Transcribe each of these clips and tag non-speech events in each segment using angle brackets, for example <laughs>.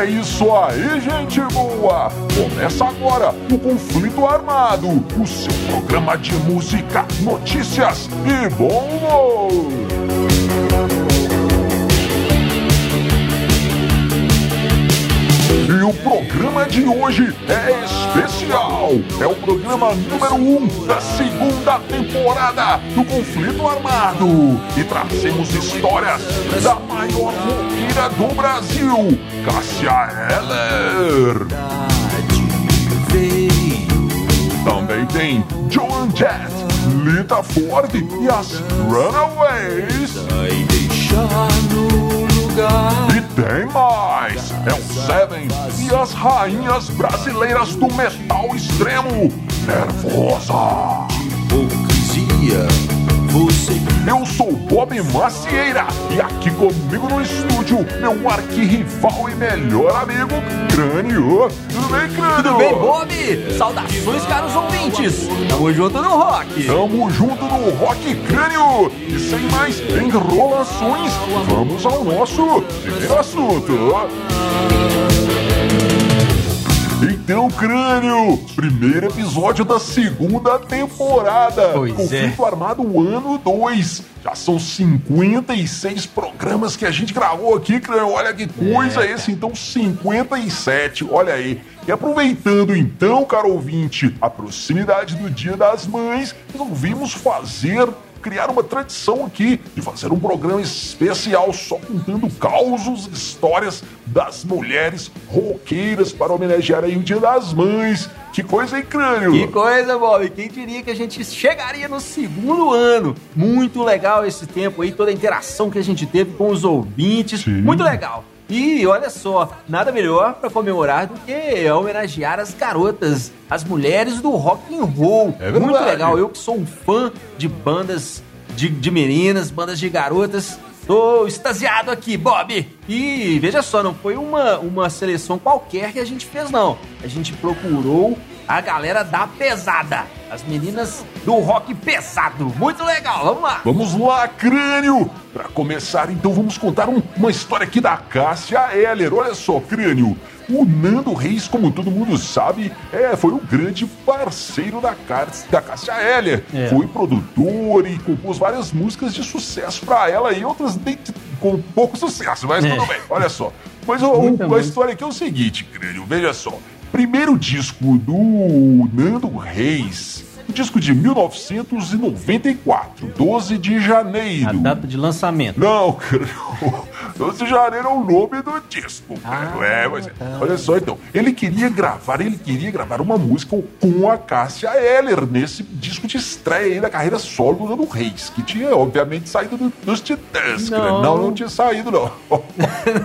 É isso aí, gente boa! Começa agora o Conflito Armado, o seu programa de música, notícias e bom humor! E o programa de hoje é especial. É o programa número 1 um da segunda temporada do Conflito Armado. E trazemos histórias da maior roqueira do Brasil, Cássia Eller. Também tem Joan Jett, Lita Ford e as Runaways. Tem mais! É o Seven e as rainhas brasileiras do metal extremo, Nervosa! Hipocrisia, você Eu sou Bob Macieira e aqui comigo no estúdio, meu arquirrival e melhor amigo, Crânio. Tudo bem, Crânio? Tudo bem, Bob? Saudações, caros ouvintes! Tamo junto no rock! Tamo junto no Rock Crânio! E sem mais enrolações, vamos ao nosso primeiro assunto. Então, Crânio, primeiro episódio da segunda temporada. Pois Conflito Armado ano 2. Já são 56 programas que a gente gravou aqui, Crânio. Olha que coisa É. esse, então 57. Olha aí. E aproveitando então, caro ouvinte, a proximidade do Dia das Mães, resolvimos fazer criar uma tradição aqui de fazer um programa especial só contando causos, histórias das mulheres roqueiras para homenagear aí o Dia das Mães. Que coisa, hein, crânio? Que coisa, Bob! Quem diria que a gente chegaria no segundo ano? Muito legal esse tempo aí, toda a interação que a gente teve com os ouvintes. Sim. Muito legal! E olha só, nada melhor para comemorar do que homenagear as garotas, as mulheres do rock and roll. É verdade. Muito legal. Eu que sou um fã de bandas de, de meninas, bandas de garotas. Tô extasiado aqui, Bob! E veja só, não foi uma, uma seleção qualquer que a gente fez, não. A gente procurou a galera da pesada. As meninas do rock pesado. Muito legal, vamos lá! Vamos lá, crânio! Para começar, então, vamos contar um- uma história aqui da Cássia Eller. Olha só, crânio. O Nando Reis, como todo mundo sabe, é, foi um grande parceiro da, Cás- da Cássia Eller. É. Foi produtor e compôs várias músicas de sucesso para ela e outras com pouco sucesso, mas É. tudo bem. Olha só. Mas o- a história aqui é o seguinte, crânio. Veja só. Primeiro disco do Nando Reis. Disco de 1994, 12 de janeiro. A data de lançamento. Não, <laughs> cara, 12 de janeiro é o nome do disco. cara. Ah, é, mas, tá. olha só, então. Ele queria gravar, ele queria gravar uma música com a Cássia Eller nesse disco de estreia aí da carreira solo do Nando Reis, que tinha, obviamente, saído do- dos Titãs. Não. não, não tinha saído, não. <laughs>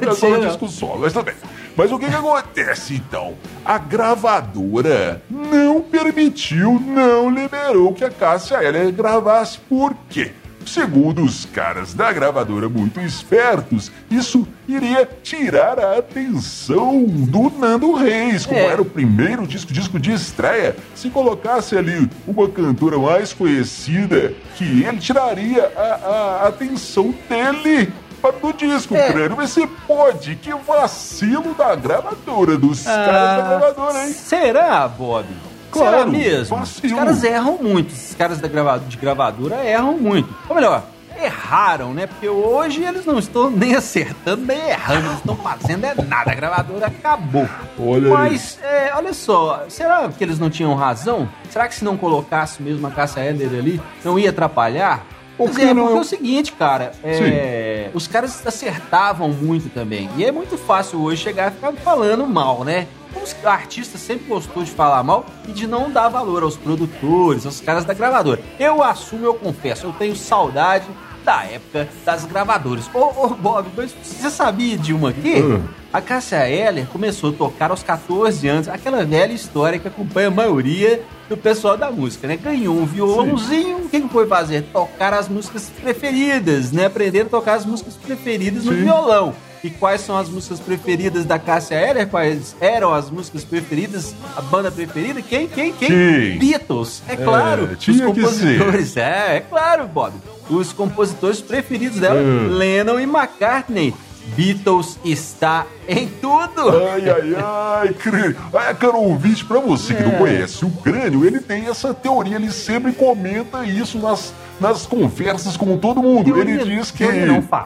Era só tinha, um disco solo, mas tudo bem. Mas o que, que acontece então? A gravadora não permitiu, não liberou que a Cássia Eller gravasse. Por quê? Segundo os caras da gravadora muito espertos, isso iria tirar a atenção do Nando Reis, como É. era o primeiro disco, disco de estreia. Se colocasse ali uma cantora mais conhecida que ele, tiraria a, a atenção dele para do disco, É. crânio. Mas você pode, que vacilo da gravadora, dos caras da gravadora, hein? Será, Bob? Claro, Será mesmo? vacilo. Os caras erram muito. Esses caras da grava- de gravadora erram muito. Ou melhor, erraram, né? Porque hoje eles não estão nem acertando, nem errando. Eles estão fazendo é nada. A gravadora acabou. Olha aí. Mas, é, olha só, será que eles não tinham razão? Será que se não colocasse mesmo a Cássia Eller ali, não ia atrapalhar? Por Pois que é, não? porque é o seguinte, cara, é, os caras acertavam muito também. E é muito fácil hoje chegar e ficar falando mal, né? Os artistas sempre gostou de falar mal e de não dar valor aos produtores, aos caras da gravadora. Eu assumo, eu confesso, eu tenho saudade da época das gravadoras. Ô, ô Bob, mas você sabia de uma aqui? Hum. A Cássia Eller começou a tocar aos 14 anos, aquela velha história que acompanha a maioria do pessoal da música, né? Ganhou um violãozinho, o que, que foi fazer? Tocar as músicas preferidas, né? Aprender a tocar as músicas preferidas no Sim. violão. E quais são as músicas preferidas da Cássia Eller? Quais eram as músicas preferidas? A banda preferida? Quem? Quem? Quem? Quem? Beatles, é claro. É, tinha os compositores, é, é claro, Bob. Os compositores preferidos dela, Hum. Lennon e McCartney. Beatles está em tudo. Ai, ai, ai, crânio. Ai, caro ouvinte, pra você que não É. conhece o crânio, ele tem essa teoria, ele sempre comenta isso nas, nas conversas com todo mundo. Ele diz que.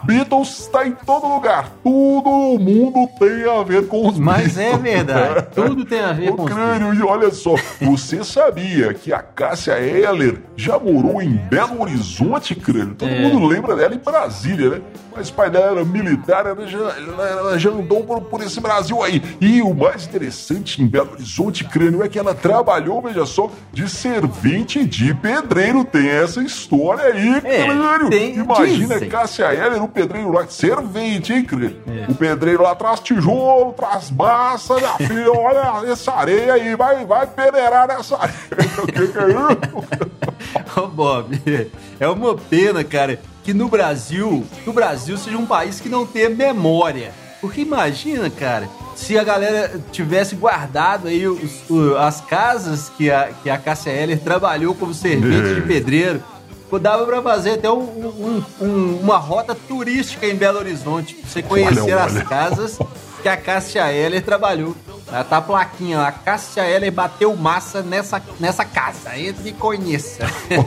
Beatles está em todo lugar. Todo mundo tem a ver com os Mas é Beatles. verdade. <laughs> Tudo tem a ver Ô, com os crânio, e olha só, você sabia que a Cássia Eller já morou em Belo Horizonte, crânio? Todo É. mundo lembra dela em Brasília, né? Mas o pai dela era militar, ela já, ela já andou por, por esse Brasil aí. E o mais interessante em Belo Horizonte, crânio, é que ela trabalhou, veja só, de servente de pedreiro. Tem essa história aí, É, crânio. tem- Imagina dizem. Cássia Eller, o pedreiro lá, servente, hein, crânio? É. O pedreiro lá traz tijolo, traz massa, minha <laughs> filha, olha essa areia aí, vai, vai peneirar nessa areia. O que que é isso? <laughs> Ô, Bob, é uma pena, cara, que no Brasil, que o Brasil seja um país que não tenha memória. Porque imagina, cara, se a galera tivesse guardado aí os- o- as casas que a, que a Cássia Eller trabalhou como servente de pedreiro. Dava pra fazer até um- um- um- uma rota turística em Belo Horizonte. Pra você conhecer Olha, as olha. casas que a Cássia Eller trabalhou. Tá a plaquinha lá. Cássia Eller bateu massa nessa, nessa casa. Entre e conheça. <laughs>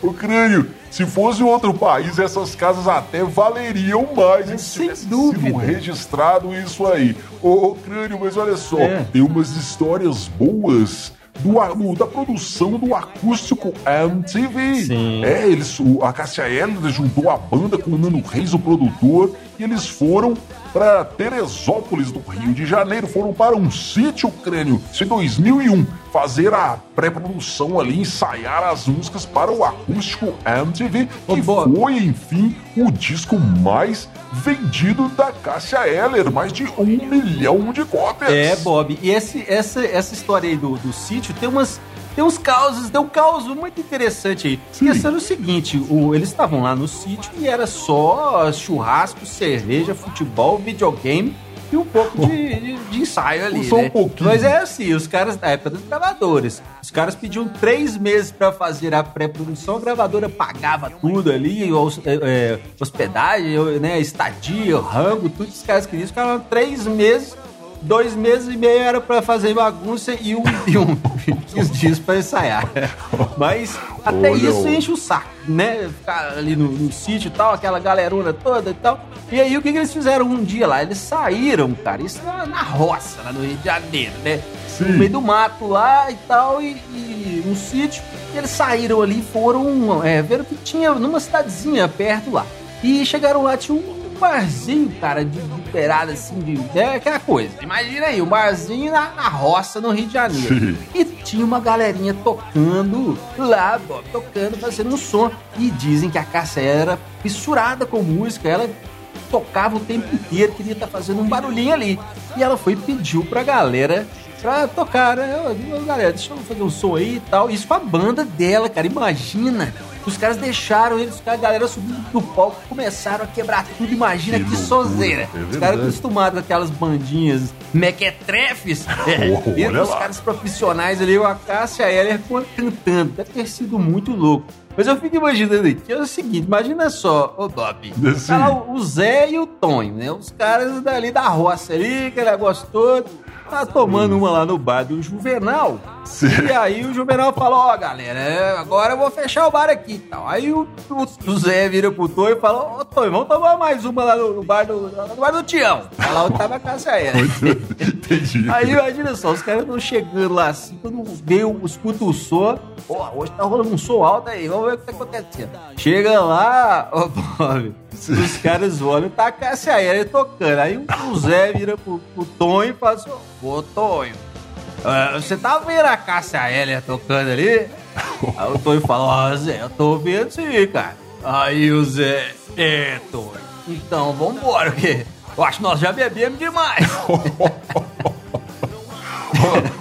O crânio, se fosse outro país, essas casas até valeriam mais. se Sem tivesse dúvida. sido registrado isso aí. Ô, ô, crânio, mas olha só, É. tem umas histórias boas. Do, da produção do acústico MTV. Sim. É, eles, o, a Cássia Eller juntou a banda com o Nano Reis, o produtor, e eles foram para Teresópolis, do Rio de Janeiro. Foram para um sítio crânio, isso em 2001, fazer a pré-produção ali, ensaiar as músicas para o acústico MTV, que foi, enfim, o disco mais vendido da Cássia Eller, mais de um milhão de cópias. É, Bob. E esse, essa, essa história aí do, do sítio tem umas. Tem uns causos, tem um caos muito interessante aí. Era o seguinte, o- eles estavam lá no sítio e era só churrasco, cerveja, futebol, videogame e um pouco de, de- de ensaio ali, Só um né? pouquinho. Mas é assim, os caras, da época dos gravadores, os caras pediam três meses pra fazer a pré-produção, a gravadora pagava tudo ali, os- é, é, hospedagem, né, estadia, rango, tudo que os caras queriam. Os caras falaram três meses, dois meses e meio era pra fazer bagunça e um, e um <laughs> 15 dias pra ensaiar. Mas até Olha isso enche o saco, né? Ficar ali no, no sítio e tal, aquela galerona toda e tal. E aí o que, que eles fizeram um dia lá? Eles saíram, cara, isso na, na roça, lá no Rio de Janeiro, né? Sim. No meio do mato lá e tal, e, e um sítio. E eles saíram ali e foram é, ver o que tinha numa cidadezinha perto lá. E chegaram lá, tinha um barzinho, cara, de, de beirada assim, de. É aquela coisa. Imagina aí, um barzinho na, na roça no Rio de Janeiro. Sim. <laughs> E tinha uma galerinha tocando lá, Bob, tocando, fazendo um som. E dizem que a Cássia era fissurada com música, ela tocava o tempo inteiro, queria estar fazendo um barulhinho ali. E ela foi e pediu pra galera pra tocar, né? Ô, Galera, deixa eu fazer um som aí e tal. Isso com a banda dela, cara, imagina. Os caras deixaram eles, a galera subindo do palco, começaram a quebrar tudo. Imagina Que que, sozeira. é os caras acostumados com aquelas bandinhas mequetrefes. <laughs> É, Oh, olha os lá. caras profissionais ali, a Cássia Eller cantando. Deve ter sido muito louco. Mas eu fico imaginando aqui, é o seguinte, imagina só, ô Bob, <laughs> tá lá o o Zé e o Tonho, né? Os caras dali da roça ali, aquele negócio todo, tá tomando uma lá no bar do Juvenal. Sim. E aí o Juvenal fala, ó galera, é, agora eu vou fechar o bar aqui e tal. Aí o, o, o Zé vira pro Tonho e fala, ô Tonho, vamos tomar mais uma lá no, no bar do, no bar do Tião. Lá onde tava a Cássia Eller. Entendi. Aí imagina só, os caras estão chegando lá assim, quando o- escuta o som, pô, hoje tá rolando um som alto aí, vamos ver o que tá acontecendo. Chega lá, ô Bob, os caras olham, tá a Cássia Eller tocando. Aí o Zé vira pro, pro Tonho e fala assim, ô Tonho, ah, você tá vendo a Cássia Eller tocando ali? <laughs> Aí o Tonho fala, ó Zé, eu tô vendo sim, cara. Aí o Zé, é Tonho, então vambora, porque eu acho que nós já bebemos demais. <laughs>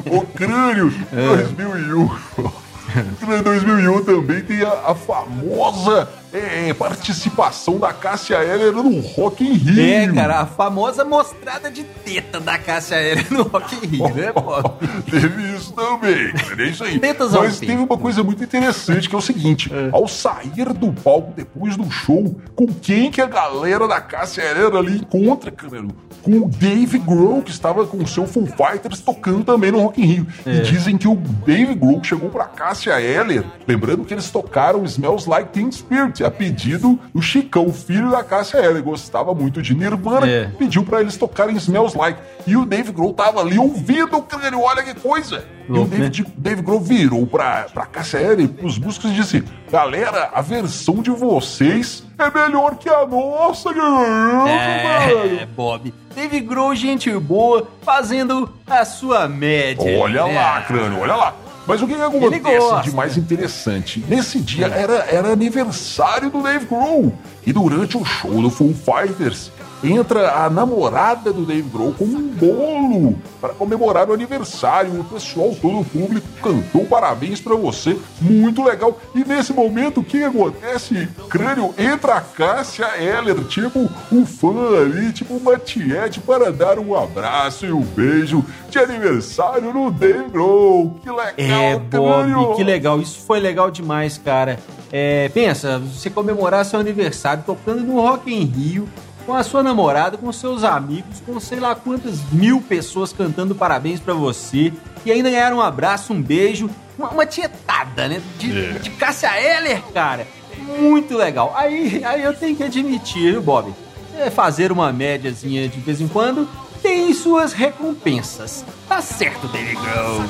o Crânio É. 2001. O Crânio 2001 também tem a, a famosa é, participação da Cássia Eller no Rock in Rio. É, cara, a famosa mostrada de teta da Cássia Eller no Rock in Rio, né, Bob? <laughs> teve isso também, cara, é isso aí. Tetas Mas teve uma coisa muito interessante, que é o seguinte, ao sair do palco depois do show, com quem que a galera da Cássia Eller ali encontra, cara? Com o Dave Grohl, que estava com o seu Full Fighters tocando também no Rock in Rio. E dizem que o Dave Grohl chegou pra Cássia Eller, lembrando que eles tocaram Smells Like Teen Spirit, a pedido do Chicão, filho da Cássia Eller, gostava muito de Nirvana, É. pediu pra eles tocarem Smells Like. E o Dave Grohl tava ali ouvindo, cara, olha que coisa. E o Louco, né? Dave, Grohl virou pra, pra Cássia Eller pros músicos e disse, galera, a versão de vocês é melhor que a nossa, galera. É, Bob. Dave Grohl, gente boa, fazendo a sua média. Olha né? lá, crânio, olha lá. Mas o que, que acontece de mais interessante? Nesse dia era, era aniversário do Dave Grohl. E durante o show do Full Fighters, entra a namorada do Dave Grohl com um bolo para comemorar o aniversário. O pessoal, todo o público cantou parabéns para você. Muito legal. E nesse momento, o que acontece? Crânio entra a Cássia Eller, tipo um fã ali, tipo uma tiete, para dar um abraço e um beijo de aniversário no Dave Grohl. Que legal, É, Crânio. Bob, que legal. Isso foi legal demais, cara. É, pensa, você comemorar seu aniversário tocando no Rock in Rio, com a sua namorada, com seus amigos, com sei lá quantas mil pessoas cantando parabéns pra você, e ainda ganhar um abraço, um beijo, uma, uma tietada, né? De, É. de Cássia Eller, cara. Muito legal. Aí, aí eu tenho que admitir, viu, Bob? É, fazer uma médiazinha de vez em quando tem suas recompensas. Tá certo, David Grohl.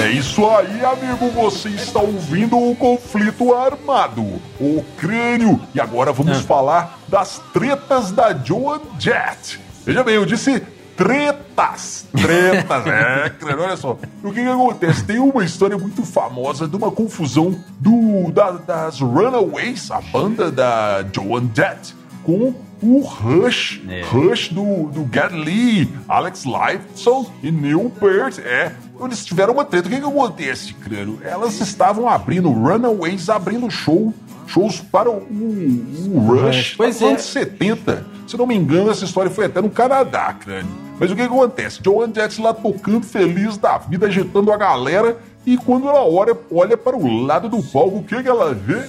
É isso aí, amigo. Você está ouvindo o conflito armado, o crânio. E agora vamos Ah. falar das tretas da Joan Jett. Veja bem, eu disse tretas. Tretas, <laughs> é, crânio. Olha só. O que, que acontece? Tem uma história muito famosa de uma confusão do, da- das Runaways, a banda da Joan Jett, com o Rush. É. Rush do, do Get Lee, Alex Lifeson e Neil Peart. É, eles tiveram uma treta. O que, que acontece, crânio? Elas estavam abrindo, Runaways abrindo show, shows para o, o Rush Pois nos é. anos 70. Se não me engano, essa história foi até no Canadá, crânio. Mas o que, que acontece? Joan Jett lá tocando feliz da vida, agitando a galera. E quando ela olha, olha para o lado do palco, o que, que ela vê?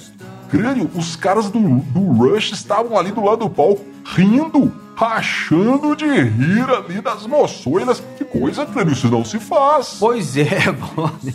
Crânio, os caras do, do Rush estavam ali do lado do palco, rindo, rachando de rir ali das moçoilas. Que coisa, crânio, isso não se faz. Pois é, <laughs> Bob.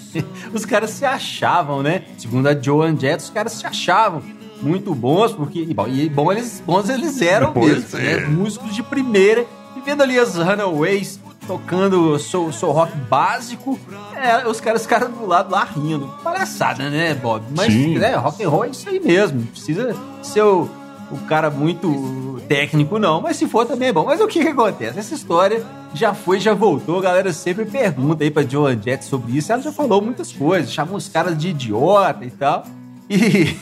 Os caras se achavam, né? Segundo a Joan Jett, os caras se achavam muito bons, porque. E bom, e bom eles, bons eles eram Pois mesmo, é. né? Músicos de primeira, e vendo ali as Runaways tocando seu, seu rock básico, é, os caras ficaram do lado lá rindo. Palhaçada, né, Bob? Mas Sim. né, rock and roll é isso aí mesmo. Não precisa ser o, o cara muito técnico, não. Mas se for, também é bom. Mas o que, que acontece? Essa história já foi, já voltou. A galera sempre pergunta aí pra Joan Jett sobre isso. Ela já falou muitas coisas, chamou os caras de idiota e tal. E,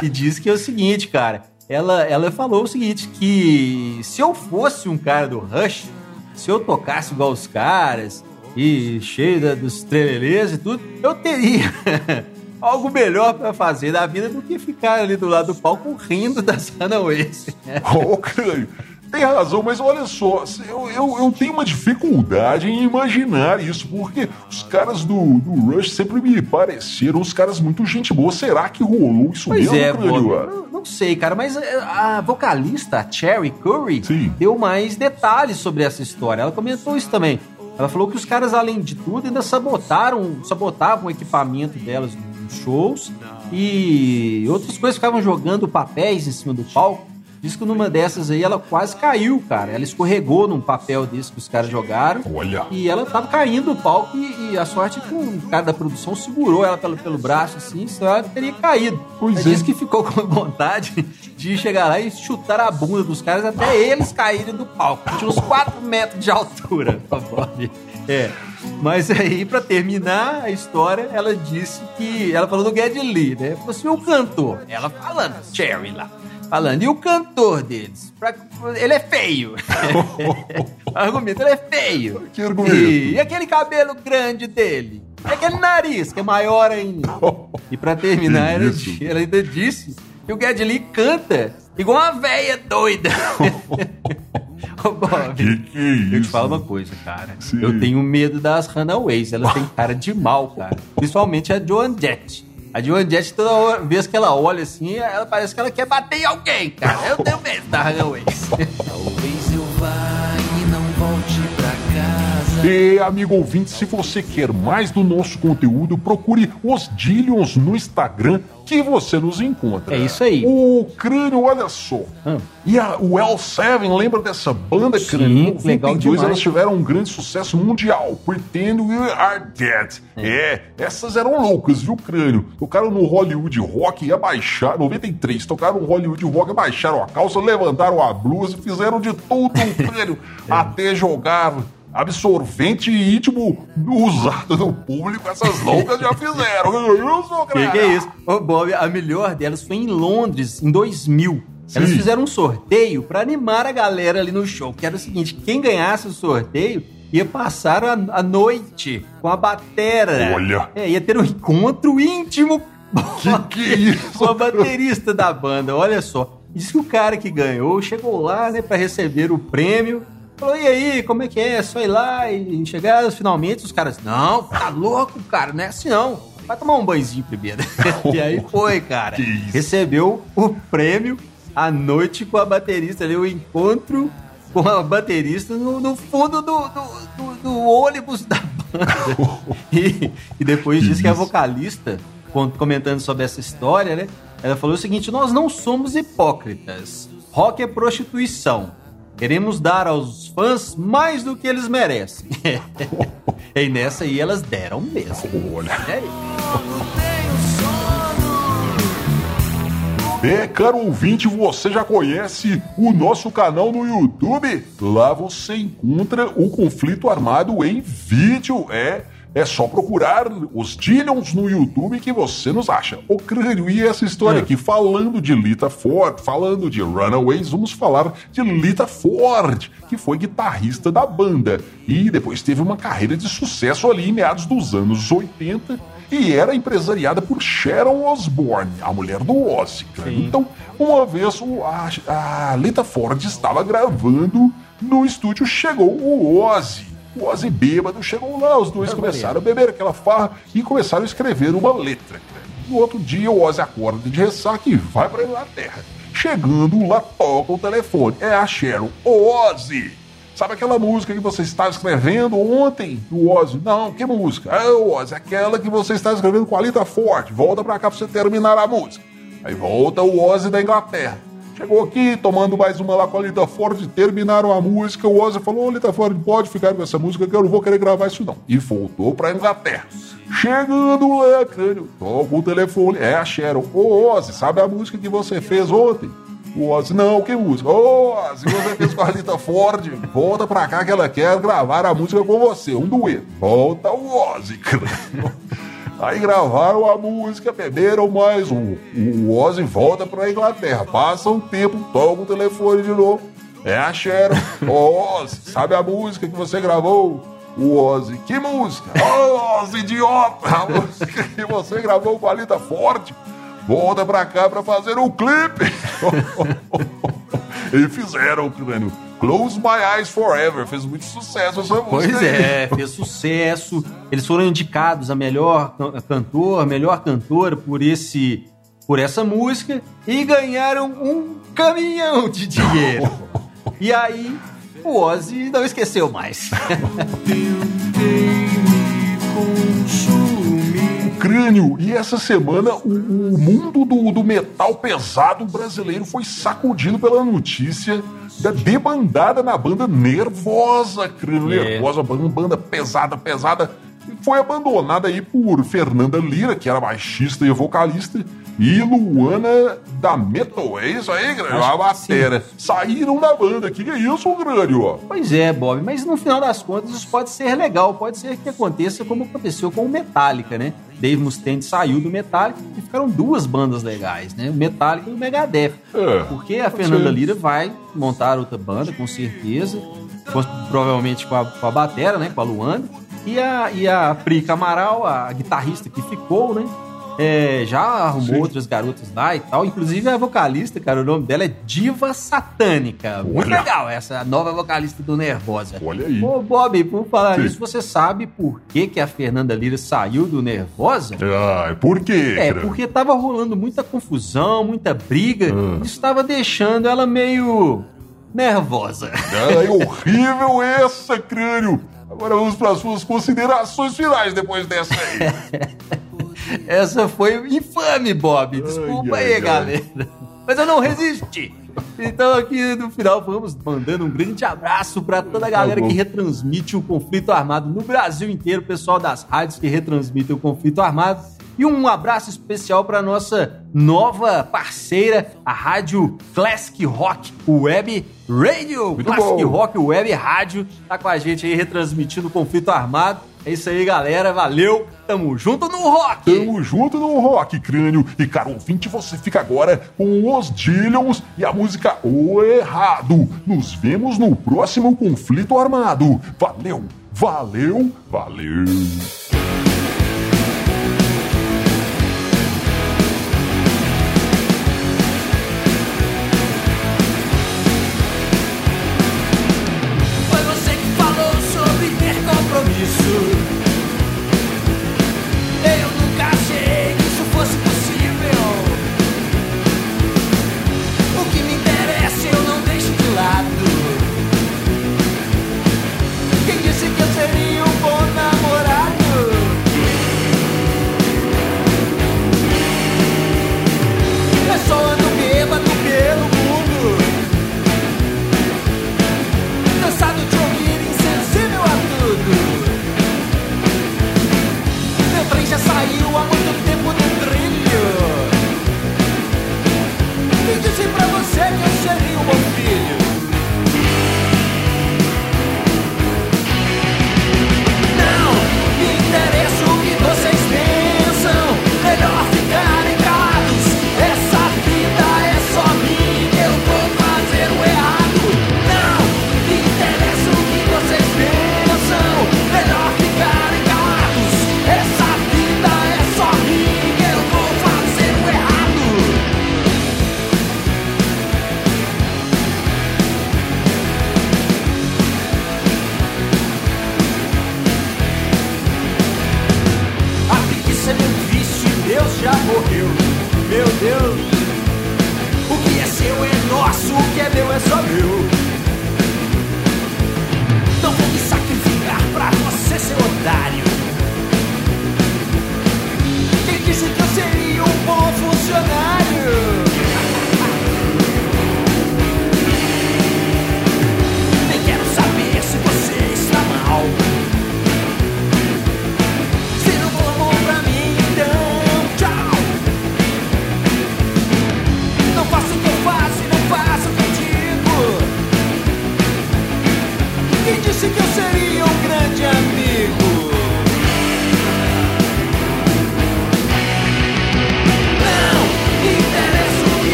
<laughs> e diz que é o seguinte, cara. Ela, ela falou o seguinte: que se eu fosse um cara do Rush, se eu tocasse igual os caras e cheio da, dos trelelês e tudo, eu teria <laughs> algo melhor pra fazer da vida do que ficar ali do lado do palco rindo <laughs> das Runaways. Ô, crânio, tem razão, mas olha só, eu, eu, eu tenho uma dificuldade em imaginar isso, porque os caras do, do Rush sempre me pareceram os caras muito gente boa. Será que rolou isso Pois mesmo, é. Não- sei, cara, mas eh, a vocalista, a Cherry Curry, Sim. deu mais detalhes sobre essa história. Ela comentou isso também. Ela falou que os caras, além de tudo, ainda sabotaram, sabotavam o equipamento delas nos shows e outras coisas ficavam jogando papéis em cima do palco. Diz que numa dessas aí ela quase caiu, cara. Ela escorregou num papel desse que os caras jogaram. Olha. E ela tava caindo do palco e, e a sorte é que um cara da produção segurou ela pelo, pelo braço, assim, senão ela teria caído. Pois é. disse que ficou com <laughs> vontade de chegar lá e chutar a bunda dos caras até eles caírem do palco. Tinha uns 4 metros de altura, <laughs> Bob. É. Mas aí, pra terminar a história, ela disse que. Ela falou do Geddy Lee, né? Falou assim: o cantor. Ela falando, Cherry lá. Falando, e o cantor deles? Pra- ele é feio. <laughs> argumento, ele é feio. Que argumento? E, e aquele cabelo grande dele? E aquele nariz, que é maior ainda? <laughs> E pra terminar, ela, ela ainda disse que o Geddy Lee canta igual uma véia doida. <laughs> Ô, Bob, Que que é isso? eu te falo uma coisa, cara. Sim. Eu tenho medo das Runaways. Elas têm cara de mal, cara. Principalmente a Joan Jett. A Joan Jett, toda vez que ela olha assim, ela parece que ela quer bater em alguém, cara. Eu tenho medo da Runaways. Talvez eu vá e não volte pra casa. E, amigo ouvinte, se você quer mais do nosso conteúdo, procure os Dillions no Instagram que você nos encontra. É isso aí. O Crânio, olha só. Hum. E a, o L7, lembra dessa banda, Sim, Crânio? Em legal 92 demais. elas tiveram um grande sucesso mundial. Pretend We Are Dead. É. essas eram loucas, viu, Crânio? Tocaram no Hollywood Rock e abaixaram, 93, tocaram no Hollywood Rock, abaixaram a calça, levantaram a blusa, fizeram de tudo, <laughs> Crânio, até jogar absorvente íntimo usado no público, essas loucas já fizeram. Sou Que que é isso? Ô, Bob, a melhor delas foi em Londres, em 2000. Elas Sim. fizeram um sorteio pra animar a galera ali no show, que era o seguinte, quem ganhasse o sorteio ia passar a, a noite com a batera. Olha. É, ia ter um encontro íntimo Que que é isso? com a baterista da banda, olha só. Diz que o cara que ganhou chegou lá, né, pra receber o prêmio. Falou, e aí, como é que é? Só ir lá e chegar finalmente. Os caras, não, tá louco, cara, não é assim não. Vai tomar um banhozinho primeiro. <laughs> e aí foi, cara. <laughs> Recebeu o prêmio à noite com a baterista ali, o encontro com a baterista no, no fundo do, do, do- do ônibus da banda. <laughs> e, e depois Que disse que a vocalista, comentando sobre essa história, né? Ela falou o seguinte: nós não somos hipócritas. Rock é prostituição. Queremos dar aos fãs mais do que eles merecem. <laughs> e nessa aí elas deram mesmo. Olha. É, caro ouvinte, você já conhece o nosso canal no YouTube? Lá você encontra o conflito armado em vídeo. É, é só procurar os Dillions no YouTube que você nos acha. O crânio e essa história Hum. aqui, falando de Lita Ford, falando de Runaways, vamos falar de Lita Ford, que foi guitarrista da banda e depois teve uma carreira de sucesso ali em meados dos anos 80 e era empresariada por Sharon Osbourne, a mulher do Ozzy. Sim. Então, uma vez o- a, a Lita Ford estava gravando no estúdio, chegou o Ozzy. O Ozzy bêbado chegou lá, os dois Eu começaram a beber aquela farra e começaram a escrever uma letra. No outro dia, o Ozzy acorda de ressaca e vai para Inglaterra. Chegando lá, toca o telefone. É a Sharon. Ô Ozzy! Sabe aquela música que você estava escrevendo ontem? O Ozzy. Não, que música? É, Ozzy, aquela que você está escrevendo com a Lita Forte. Volta pra cá pra você terminar a música. Aí volta o Ozzy da Inglaterra. Chegou aqui, tomando mais uma lá com a Lita Ford, terminaram a música. O Ozzy falou: Ô Lita Ford, pode ficar com essa música que eu não vou querer gravar isso não. E voltou pra Inglaterra. Chegando lá, crânio, toca o telefone. É a Sharon. Ô Ozzy, sabe a música que você fez ontem? O Ozzy, não, que música? Ô, Ozzy, você fez com a Rita Ford, volta pra cá que ela quer gravar a música com você, um dueto. Volta o Ozzy, crânio. Aí gravaram a música, beberam mais um. O Ozzy volta pra Inglaterra, passa um tempo, toca o telefone de novo. É a Sharon. <laughs> Ô, Ozzy, sabe a música que você gravou? O Ozzy, que música? Ô, Ozzy, idiota! A música que você gravou com a Lita Forte. Volta pra cá pra fazer um clipe. <laughs> e fizeram, crânio. Close My Eyes Forever. Fez muito sucesso essa música. Pois aí. é, fez sucesso. Eles foram indicados a melhor can- cantor, a melhor cantora por esse por essa música e ganharam um caminhão de dinheiro. <laughs> E aí o Ozzy não esqueceu mais. Crânio. E essa semana o, o mundo do, do metal pesado brasileiro foi sacudido pela notícia da debandada na banda Nervosa, crânio. É. Nervosa, banda, banda pesada, pesada. Foi abandonada aí por Fernanda Lira, que era baixista e vocalista, e Luana da Metal. É isso aí, crânio? Acho A batera. Saíram da banda. Que que é isso, crânio? Pois é, Bob, mas no final das contas isso pode ser legal, pode ser que aconteça como aconteceu com o Metallica, né? Dave Mustaine saiu do Metallica e ficaram duas bandas legais, né? O Metallica e o Megadeth. É, Porque a Fernanda. Lira vai montar outra banda, com certeza. Provavelmente com a, com a Batera, né? Com a Luana. E a, e a Pri Camaral, a guitarrista que ficou, né? É, já arrumou Sim. outras garotas lá e tal. Inclusive a vocalista, cara, o nome dela é Diva Satânica. Muito Olha. legal, essa nova vocalista do Nervosa. Olha aí. Ô, Bob, por falar Sim. nisso, você sabe por que, que a Fernanda Lira saiu do Nervosa? Ai, por quê? É, porque tava rolando muita confusão, muita briga, Ah. estava deixando ela meio nervosa. Ai, <laughs> horrível essa, crânio. Agora vamos para as suas considerações finais depois dessa aí. <laughs> Essa foi infame, Bob. Desculpa Ai, aí, ai, galera. Mas eu não resisti. Então aqui no final vamos mandando um grande abraço para toda a galera bom. que retransmite o conflito armado no Brasil inteiro, pessoal das rádios que retransmitem o conflito armado. E um abraço especial para nossa nova parceira, a Rádio Classic Rock Web Radio. Muito Classic bom. Rock Web Rádio tá com a gente aí retransmitindo o conflito armado. É isso aí, galera. Valeu. Tamo junto no rock. Tamo junto no Rock Crânio. E, caro ouvinte, você fica agora com os Dillions e a música O Errado. Nos vemos no próximo conflito armado. Valeu, valeu, valeu.